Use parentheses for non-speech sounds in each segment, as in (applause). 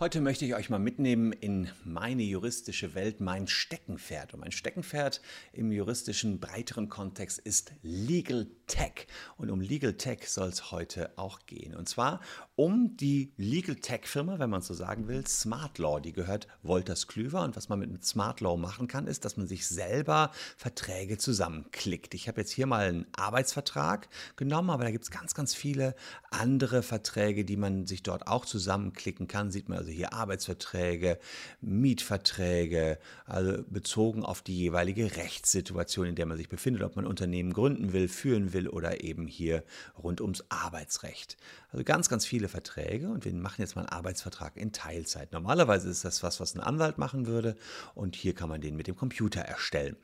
Heute möchte ich euch mal mitnehmen in meine juristische Welt, mein Steckenpferd. Und mein Steckenpferd im juristischen breiteren Kontext ist Legal Tech. Und um Legal Tech soll es heute auch gehen. Und zwar um die Legal Tech Firma, wenn man so sagen will, Smart Law. Die gehört Wolters Klüver. Und was man mit Smart Law machen kann, ist, dass man sich selber Verträge zusammenklickt. Ich habe jetzt hier mal einen Arbeitsvertrag genommen, aber da gibt es ganz, ganz viele andere Verträge, die man sich dort auch zusammenklicken kann. Sieht man also hier Arbeitsverträge, Mietverträge, also bezogen auf die jeweilige Rechtssituation, in der man sich befindet, ob man Unternehmen gründen will, führen will oder eben hier rund ums Arbeitsrecht. Also ganz, ganz viele Verträge und wir machen jetzt mal einen Arbeitsvertrag in Teilzeit. Normalerweise ist das was, was ein Anwalt machen würde und hier kann man den mit dem Computer erstellen.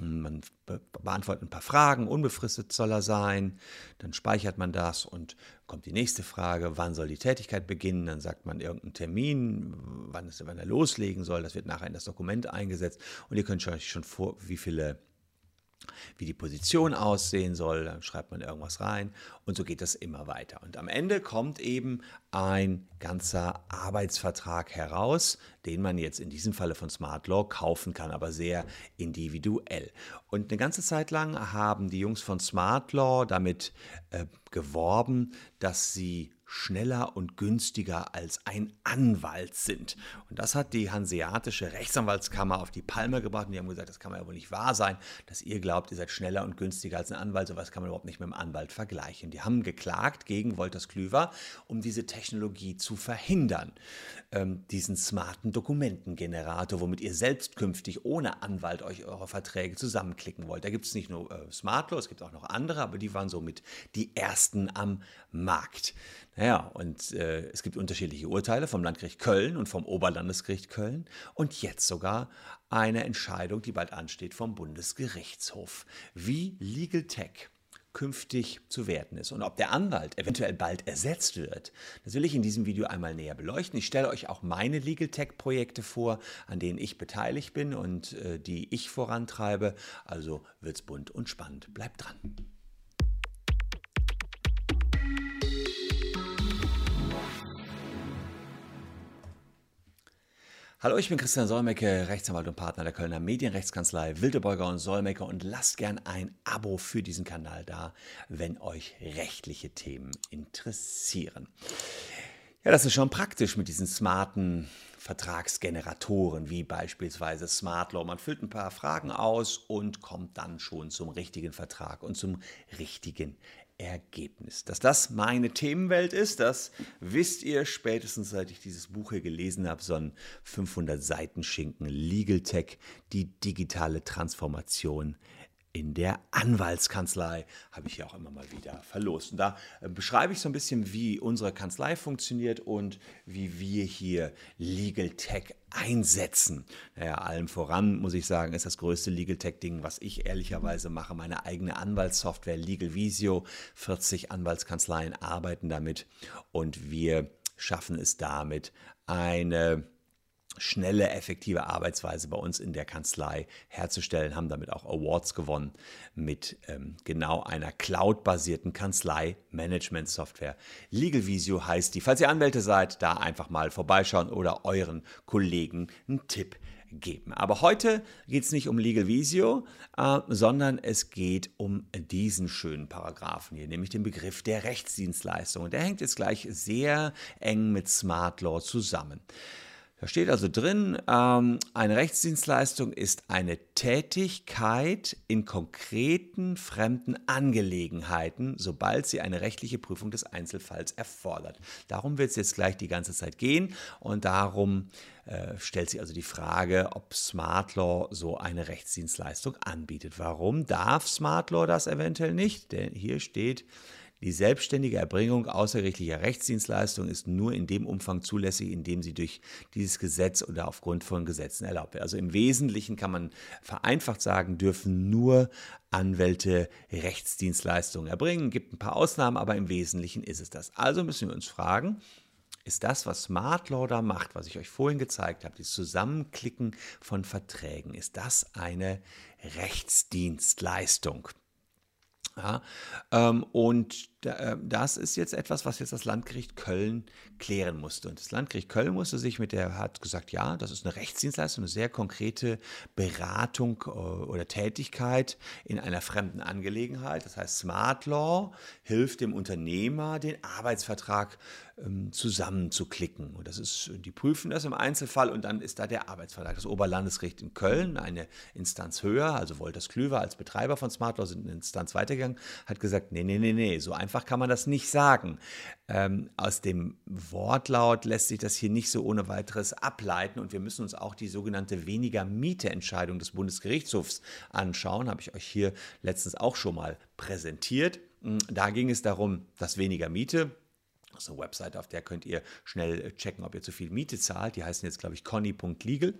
Man beantwortet ein paar Fragen, unbefristet soll er sein, dann speichert man das und kommt die nächste Frage, wann soll die Tätigkeit beginnen, dann sagt man irgendeinen Termin, wann, es, wann er loslegen soll, das wird nachher in das Dokument eingesetzt und ihr könnt euch schon vor, wie viele wie die Position aussehen soll, dann schreibt man irgendwas rein und so geht das immer weiter. Und am Ende kommt eben ein ganzer Arbeitsvertrag heraus, den man jetzt in diesem Falle von Smart Law kaufen kann, aber sehr individuell. Und eine ganze Zeit lang haben die Jungs von Smart Law damit äh, geworben, dass sie schneller und günstiger als ein Anwalt sind. Und das hat die Hanseatische Rechtsanwaltskammer auf die Palme gebracht und die haben gesagt, das kann ja wohl nicht wahr sein, dass ihr glaubt, ihr seid schneller und günstiger als ein Anwalt. Sowas kann man überhaupt nicht mit einem Anwalt vergleichen. Die haben geklagt gegen Wolters Klüver, um diese Technologie zu verhindern. Ähm, diesen smarten Dokumentengenerator, womit ihr selbst künftig ohne Anwalt euch eure Verträge zusammenklicken wollt. Da gibt es nicht nur äh, Smartlaw, es gibt auch noch andere, aber die waren somit die ersten am Markt. Naja, und äh, es gibt unterschiedliche Urteile vom Landgericht Köln und vom Oberlandesgericht Köln und jetzt sogar eine Entscheidung, die bald ansteht vom Bundesgerichtshof. Wie Legal Tech künftig zu werten ist und ob der Anwalt eventuell bald ersetzt wird. Das will ich in diesem Video einmal näher beleuchten. Ich stelle euch auch meine Legal Tech Projekte vor, an denen ich beteiligt bin und äh, die ich vorantreibe. Also wird's bunt und spannend. Bleibt dran. Hallo, ich bin Christian Solmecke, Rechtsanwalt und Partner der Kölner Medienrechtskanzlei Wildebeuger und Solmecke und lasst gern ein Abo für diesen Kanal da, wenn euch rechtliche Themen interessieren. Ja, das ist schon praktisch mit diesen smarten Vertragsgeneratoren, wie beispielsweise Smartlaw. Man füllt ein paar Fragen aus und kommt dann schon zum richtigen Vertrag und zum richtigen Ergebnis. Dass das meine Themenwelt ist, das wisst ihr spätestens seit ich dieses Buch hier gelesen habe, so ein 500 Seiten Schinken Legal Tech, die digitale Transformation in der Anwaltskanzlei habe ich ja auch immer mal wieder verlost. Und da äh, beschreibe ich so ein bisschen, wie unsere Kanzlei funktioniert und wie wir hier Legal Tech einsetzen. Naja, allem voran muss ich sagen, ist das größte Legal Tech-Ding, was ich ehrlicherweise mache, meine eigene Anwaltssoftware Legal Visio. 40 Anwaltskanzleien arbeiten damit und wir schaffen es damit, eine schnelle, effektive Arbeitsweise bei uns in der Kanzlei herzustellen, haben damit auch Awards gewonnen mit ähm, genau einer cloud-basierten Kanzlei-Management-Software. Legal Visio heißt die. Falls ihr Anwälte seid, da einfach mal vorbeischauen oder euren Kollegen einen Tipp geben. Aber heute geht es nicht um Legal Visio, äh, sondern es geht um diesen schönen Paragraphen hier, nämlich den Begriff der Rechtsdienstleistung. Und der hängt jetzt gleich sehr eng mit Smart Law zusammen. Da steht also drin, ähm, eine Rechtsdienstleistung ist eine Tätigkeit in konkreten fremden Angelegenheiten, sobald sie eine rechtliche Prüfung des Einzelfalls erfordert. Darum wird es jetzt gleich die ganze Zeit gehen und darum äh, stellt sich also die Frage, ob Smart Law so eine Rechtsdienstleistung anbietet. Warum darf Smart Law das eventuell nicht? Denn hier steht, die selbstständige Erbringung außergerichtlicher Rechtsdienstleistungen ist nur in dem Umfang zulässig, in dem sie durch dieses Gesetz oder aufgrund von Gesetzen erlaubt wird. Also im Wesentlichen kann man vereinfacht sagen, dürfen nur Anwälte Rechtsdienstleistungen erbringen. Es Gibt ein paar Ausnahmen, aber im Wesentlichen ist es das. Also müssen wir uns fragen, ist das, was Smart Law da macht, was ich euch vorhin gezeigt habe, das Zusammenklicken von Verträgen, ist das eine Rechtsdienstleistung? Ja, ähm, und das ist jetzt etwas, was jetzt das Landgericht Köln klären musste. Und das Landgericht Köln musste sich mit der, hat gesagt, ja, das ist eine Rechtsdienstleistung, eine sehr konkrete Beratung äh, oder Tätigkeit in einer fremden Angelegenheit. Das heißt, Smart Law hilft dem Unternehmer, den Arbeitsvertrag ähm, zusammenzuklicken. Und das ist, die prüfen das im Einzelfall und dann ist da der Arbeitsvertrag. Das Oberlandesgericht in Köln, eine Instanz höher, also Wolters Klüver als Betreiber von Smart Law sind eine Instanz weitergegangen, hat gesagt, nee, nee, nee, nee, so einfach kann man das nicht sagen. Ähm, aus dem Wortlaut lässt sich das hier nicht so ohne weiteres ableiten und wir müssen uns auch die sogenannte weniger Miete-Entscheidung des Bundesgerichtshofs anschauen. Habe ich euch hier letztens auch schon mal präsentiert. Hm, da ging es darum, dass weniger Miete, das ist eine Webseite, auf der könnt ihr schnell checken, ob ihr zu viel Miete zahlt. Die heißen jetzt, glaube ich, conny.legal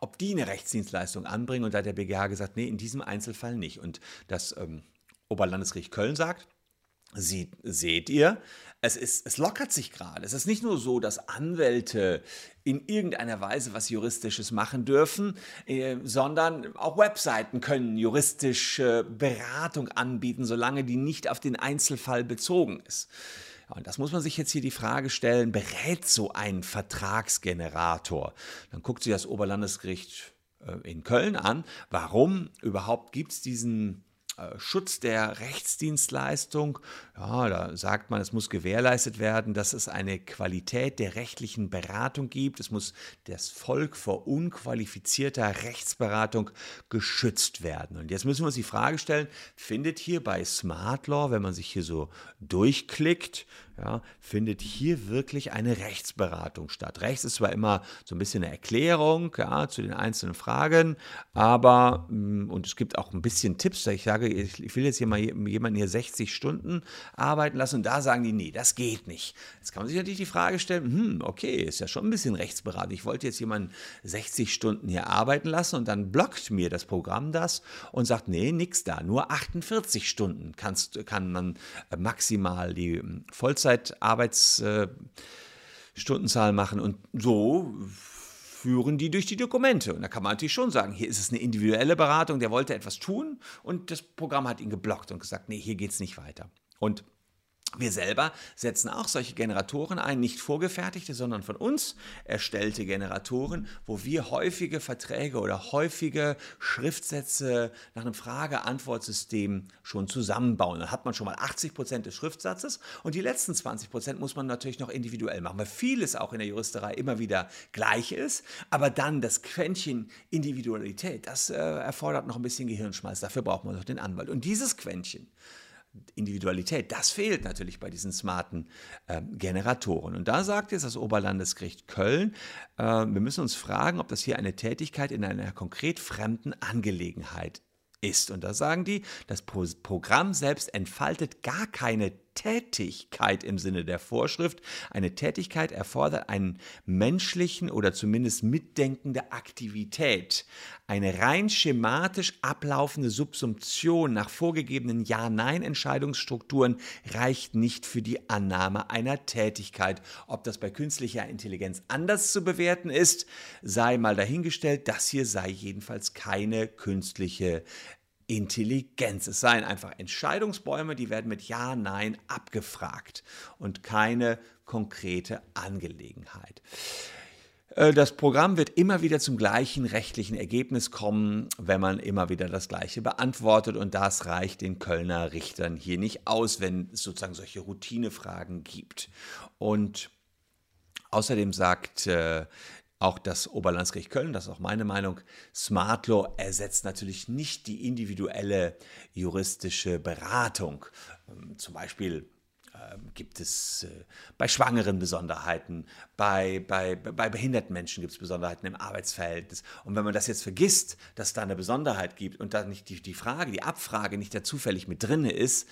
ob die eine Rechtsdienstleistung anbringen. Und da hat der BGH gesagt, nee, in diesem Einzelfall nicht. Und das ähm, Oberlandesgericht Köln sagt, Sie, seht ihr, es, ist, es lockert sich gerade. Es ist nicht nur so, dass Anwälte in irgendeiner Weise was Juristisches machen dürfen, äh, sondern auch Webseiten können juristische Beratung anbieten, solange die nicht auf den Einzelfall bezogen ist. Und das muss man sich jetzt hier die Frage stellen, berät so ein Vertragsgenerator? Dann guckt sich das Oberlandesgericht äh, in Köln an, warum überhaupt gibt es diesen Schutz der Rechtsdienstleistung. Ja, da sagt man, es muss gewährleistet werden, dass es eine Qualität der rechtlichen Beratung gibt. Es muss das Volk vor unqualifizierter Rechtsberatung geschützt werden. Und jetzt müssen wir uns die Frage stellen, findet hier bei Smart Law, wenn man sich hier so durchklickt, ja, findet hier wirklich eine Rechtsberatung statt. Rechts ist zwar immer so ein bisschen eine Erklärung ja, zu den einzelnen Fragen, aber, mm, und es gibt auch ein bisschen Tipps, ich sage, ich will jetzt hier mal jemanden hier 60 Stunden arbeiten lassen und da sagen die, nee, das geht nicht. Jetzt kann man sich natürlich die Frage stellen, hm, okay, ist ja schon ein bisschen Rechtsberatung. Ich wollte jetzt jemanden 60 Stunden hier arbeiten lassen und dann blockt mir das Programm das und sagt, nee, nix da, nur 48 Stunden kannst, kann man maximal die mm, Vollzeit Arbeitsstundenzahl machen und so führen die durch die Dokumente. Und da kann man natürlich schon sagen, hier ist es eine individuelle Beratung, der wollte etwas tun und das Programm hat ihn geblockt und gesagt, nee, hier geht es nicht weiter. Und wir selber setzen auch solche Generatoren ein, nicht vorgefertigte, sondern von uns erstellte Generatoren, wo wir häufige Verträge oder häufige Schriftsätze nach einem Frage-Antwort-System schon zusammenbauen. Dann hat man schon mal 80 Prozent des Schriftsatzes und die letzten 20 Prozent muss man natürlich noch individuell machen, weil vieles auch in der Juristerei immer wieder gleich ist. Aber dann das Quäntchen Individualität, das äh, erfordert noch ein bisschen Gehirnschmalz. Dafür braucht man noch den Anwalt. Und dieses Quäntchen, Individualität, das fehlt natürlich bei diesen smarten äh, Generatoren. Und da sagt jetzt das Oberlandesgericht Köln, äh, wir müssen uns fragen, ob das hier eine Tätigkeit in einer konkret fremden Angelegenheit ist. Und da sagen die, das Programm selbst entfaltet gar keine Tätigkeit im Sinne der Vorschrift. Eine Tätigkeit erfordert einen menschlichen oder zumindest mitdenkende Aktivität. Eine rein schematisch ablaufende Subsumption nach vorgegebenen Ja-Nein-Entscheidungsstrukturen reicht nicht für die Annahme einer Tätigkeit. Ob das bei künstlicher Intelligenz anders zu bewerten ist, sei mal dahingestellt. Das hier sei jedenfalls keine künstliche Intelligenz. Es seien einfach Entscheidungsbäume, die werden mit Ja, Nein abgefragt und keine konkrete Angelegenheit. Äh, das Programm wird immer wieder zum gleichen rechtlichen Ergebnis kommen, wenn man immer wieder das Gleiche beantwortet. Und das reicht den Kölner Richtern hier nicht aus, wenn es sozusagen solche Routinefragen gibt. Und außerdem sagt äh, auch das Oberlandesgericht Köln, das ist auch meine Meinung, Smart Law ersetzt natürlich nicht die individuelle juristische Beratung. Ähm, zum Beispiel ähm, gibt es äh, bei Schwangeren Besonderheiten, bei, bei, bei behinderten Menschen gibt es Besonderheiten im Arbeitsverhältnis. Und wenn man das jetzt vergisst, dass es da eine Besonderheit gibt und da nicht die, die Frage, die Abfrage nicht da zufällig mit drin ist,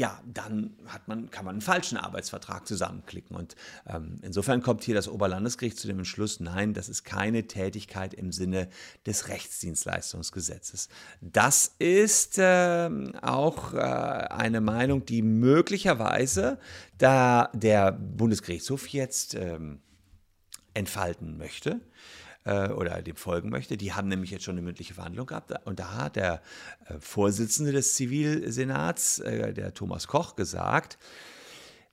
ja, dann hat man, kann man einen falschen Arbeitsvertrag zusammenklicken. Und ähm, insofern kommt hier das Oberlandesgericht zu dem Entschluss, nein, das ist keine Tätigkeit im Sinne des Rechtsdienstleistungsgesetzes. Das ist äh, auch äh, eine Meinung, die möglicherweise, da der Bundesgerichtshof jetzt ähm, entfalten möchte, äh, oder dem folgen möchte. Die haben nämlich jetzt schon eine mündliche Verhandlung gehabt. Und da hat der äh, Vorsitzende des Zivilsenats, äh, der Thomas Koch, gesagt,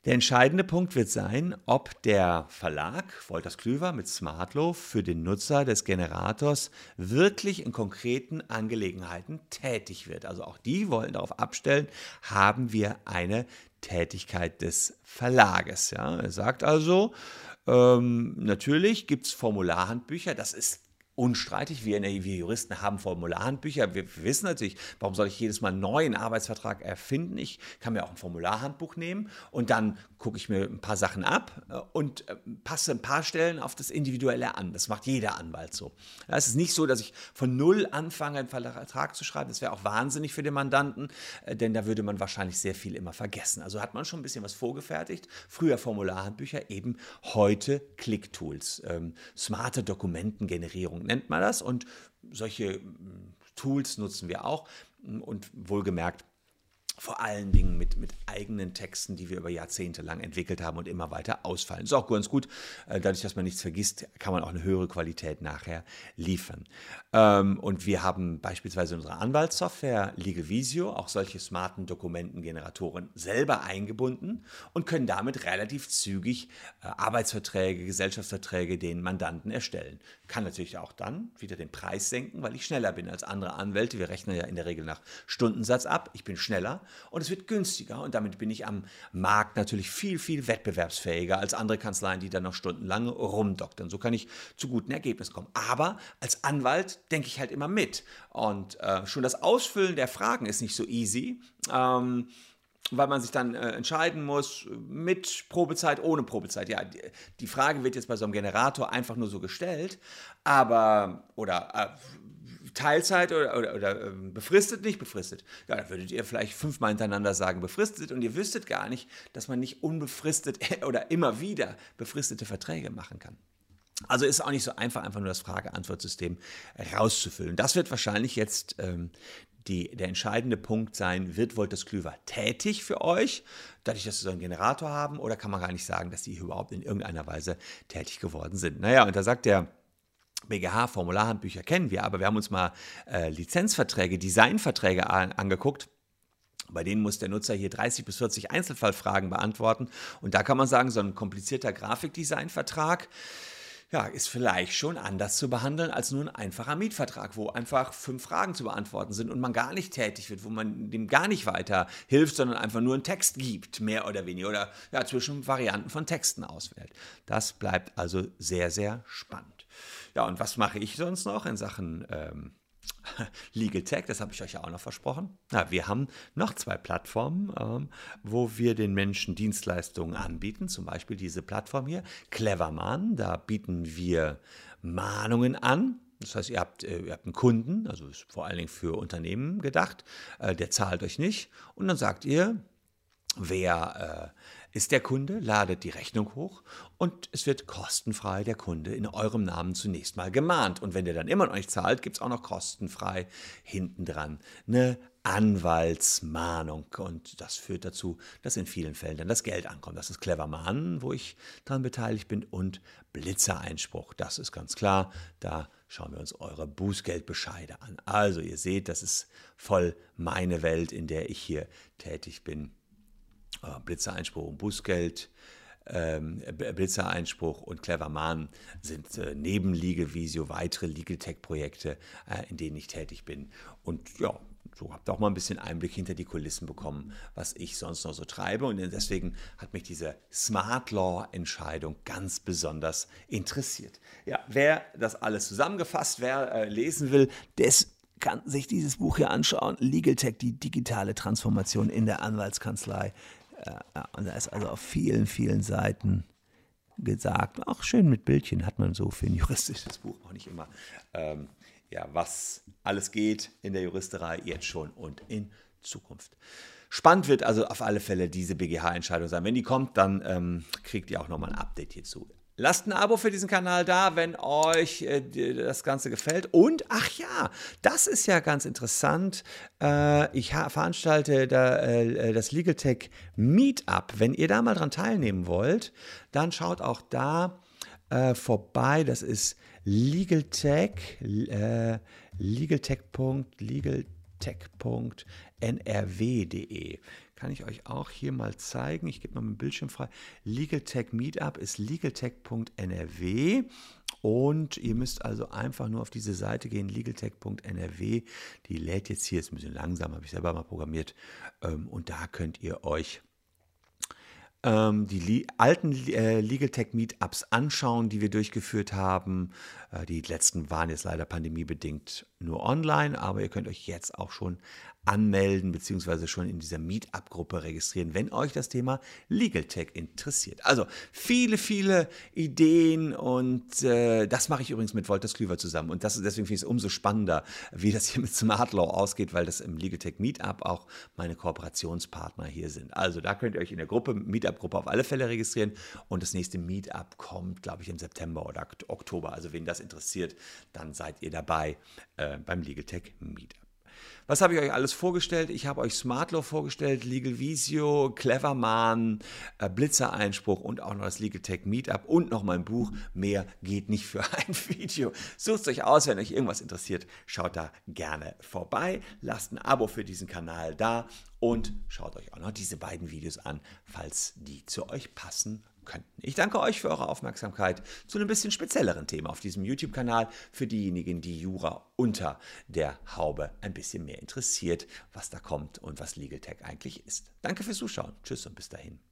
der entscheidende Punkt wird sein, ob der Verlag Wolters Klüver mit Smartlo für den Nutzer des Generators wirklich in konkreten Angelegenheiten tätig wird. Also auch die wollen darauf abstellen, haben wir eine Tätigkeit des Verlages. Ja, er sagt also, ähm, natürlich gibt es Formularhandbücher, das ist unstreitig. Wir, wir Juristen haben Formularhandbücher. Wir wissen natürlich, warum soll ich jedes Mal einen neuen Arbeitsvertrag erfinden? Ich kann mir auch ein Formularhandbuch nehmen und dann gucke ich mir ein paar Sachen ab äh, und äh, passe ein paar Stellen auf das Individuelle an. Das macht jeder Anwalt so. Es ist nicht so, dass ich von null anfange, einen Vertrag zu schreiben. Das wäre auch wahnsinnig für den Mandanten, äh, denn da würde man wahrscheinlich sehr viel immer vergessen. Also hat man schon ein bisschen was vorgefertigt. Früher Formularhandbücher, eben heute Click-Tools, ähm, smarte Dokumentengenerierung nennt man das. Und solche mm, Tools nutzen wir auch. Und wohlgemerkt, vor allen Dingen mit, mit eigenen Texten, die wir über Jahrzehnte lang entwickelt haben und immer weiter ausfallen. Ist auch ganz gut. Äh, dadurch, dass man nichts vergisst, kann man auch eine höhere Qualität nachher liefern. Ähm, und wir haben beispielsweise unsere Anwaltssoftware LegalVisio auch solche smarten Dokumentengeneratoren selber eingebunden und können damit relativ zügig äh, Arbeitsverträge, Gesellschaftsverträge den Mandanten erstellen. Kann natürlich auch dann wieder den Preis senken, weil ich schneller bin als andere Anwälte. Wir rechnen ja in der Regel nach Stundensatz ab. Ich bin schneller und es wird günstiger und damit bin ich am Markt natürlich viel, viel wettbewerbsfähiger als andere Kanzleien, die dann noch stundenlang rumdoktern. So kann ich zu guten Ergebnissen kommen. Aber als Anwalt denke ich halt immer mit und äh, schon das Ausfüllen der Fragen ist nicht so easy. Ähm, weil man sich dann äh, entscheiden muss, mit Probezeit, ohne Probezeit. Ja, die, die, Frage wird jetzt bei so einem Generator einfach nur so gestellt, aber, oder äh, Teilzeit oder, oder, oder ähm, befristet, nicht befristet. Ja, dann würdet ihr vielleicht fünfmal hintereinander sagen befristet und ihr wüsstet gar nicht, dass man nicht unbefristet (laughs) oder immer wieder befristete Verträge machen kann. Also ist auch nicht so einfach, einfach nur das Frage-Antwort-System rauszufüllen. Das wird wahrscheinlich jetzt ähm, die, der entscheidende Punkt sein, wird Wolters Klüver tätig für euch, dadurch, dass sie so einen Generator haben, oder kann man gar nicht sagen, dass sie überhaupt in irgendeiner Weise tätig geworden sind? Naja, und da sagt der BGH-Formularhandbücher kennen wir, aber wir haben uns mal äh, Lizenzverträge, Designverträge an, angeguckt. Bei denen muss der Nutzer hier 30 bis 40 Einzelfallfragen beantworten. Und da kann man sagen, so ein komplizierter Grafikdesignvertrag ja, ist vielleicht schon anders zu behandeln als nur ein einfacher Mietvertrag, wo einfach fünf Fragen zu beantworten sind und man gar nicht tätig wird, wo man dem gar nicht weiter hilft, sondern einfach nur einen Text gibt, mehr oder weniger, oder ja, zwischen Varianten von Texten auswählt. Das bleibt also sehr, sehr spannend. Ja, und was mache ich sonst noch in Sachen ähm, (laughs) Legal Tech? Das habe ich euch ja auch noch versprochen. Na, wir haben noch zwei Plattformen, ähm, wo wir den Menschen Dienstleistungen anbieten. Zum Beispiel diese Plattform hier, Cleverman. Da bieten wir Mahnungen an. Das heißt, ihr habt, äh, ihr habt einen Kunden, also ist vor allen Dingen für Unternehmen gedacht, äh, der zahlt euch nicht. Und dann sagt ihr, wer äh, ist der Kunde, ladet die Rechnung hoch und es wird kostenfrei der Kunde in eurem Namen zunächst mal gemahnt. Und wenn der dann immer noch nicht zahlt, gibt es auch noch kostenfrei hinten dran eine Anwaltsmahnung. Und das führt dazu, dass in vielen Fällen dann das Geld ankommt. Das ist Clever Mahnen, wo ich daran beteiligt bin, und Blitzereinspruch. Das ist ganz klar. Da schauen wir uns eure Bußgeldbescheide an. Also ihr seht, das ist voll meine Welt, in der ich hier tätig bin. Äh, Blitzereinspruch und Bußgeld, ähm, Blitzereinspruch und Cleverman sind äh, neben Legal Visio weitere Legal Tech Projekte, äh, in denen ich tätig bin. Und ja, so habt ihr auch mal ein bisschen Einblick hinter die Kulissen bekommen, was ich sonst noch so treibe. Und deswegen hat mich diese Smart Law Entscheidung ganz besonders interessiert. Ja, wer das alles zusammengefasst, wer äh, lesen will, des kann sich dieses Buch hier anschauen. Legal Tech, die digitale Transformation in der Anwaltskanzlei. Und da ist also auf vielen, vielen Seiten gesagt, auch schön mit Bildchen hat man so für ein (laughs) juristisches Buch auch nicht immer, ähm, ja, was alles geht in der Juristerei jetzt schon und in Zukunft. Spannend wird also auf alle Fälle diese BGH-Entscheidung sein. Wenn die kommt, dann ähm, kriegt ihr auch nochmal ein Update hierzu. Lasst ein Abo für diesen Kanal da, wenn euch äh, das Ganze gefällt. Und, ach ja, das ist ja ganz interessant. Äh, ich veranstalte da, äh, das Legal Tech Meetup. Wenn ihr da mal dran teilnehmen wollt, dann schaut auch da äh, vorbei. Das ist LegalTech, äh, legaltech.legaltech.nrw.de. Kann ich euch auch hier mal zeigen. Ich gebe mal meinen Bildschirm frei. LegalTech Meetup ist legaltech.nrw. Und ihr müsst also einfach nur auf diese Seite gehen, legaltech.nrw. Die lädt jetzt hier, ist ein bisschen langsam, habe ich selber mal programmiert. Ähm, und da könnt ihr euch ähm, die alten äh, Legal Tech Meetups anschauen, die wir durchgeführt haben. Äh, die letzten waren jetzt leider pandemiebedingt nur online, aber ihr könnt euch jetzt auch schon anmelden bzw. schon in dieser Meetup-Gruppe registrieren, wenn euch das Thema Legal Tech interessiert. Also viele, viele Ideen und äh, das mache ich übrigens mit Wolters Klüver zusammen und das, deswegen finde ich es umso spannender, wie das hier mit Smart Law ausgeht, weil das im Legal Tech Meetup auch meine Kooperationspartner hier sind. Also da könnt ihr euch in der Gruppe, Meetup-Gruppe auf alle Fälle registrieren und das nächste Meetup kommt, glaube ich, im September oder Oktober. Also wen das interessiert, dann seid ihr dabei äh, beim Legal Tech Meetup. Was habe ich euch alles vorgestellt? Ich habe euch Smartlaw vorgestellt, Legal Visio, Cleverman, äh, Blitzereinspruch und auch noch das Legal Tech Meetup und noch mein Buch. Mehr geht nicht für (laughs) ein Video. Sucht euch aus, wenn euch irgendwas interessiert, schaut da gerne vorbei. Lasst ein Abo für diesen Kanal da und schaut euch auch noch diese beiden Videos an, falls die zu euch passen könnten. Ich danke euch für eure Aufmerksamkeit zu einem bisschen spezielleren Thema auf diesem YouTube-Kanal für diejenigen, die Jura unter der Haube ein bisschen mehr interessiert, was da kommt und was Legal Tech eigentlich ist. Danke fürs Zuschauen. Tschüss und bis dahin.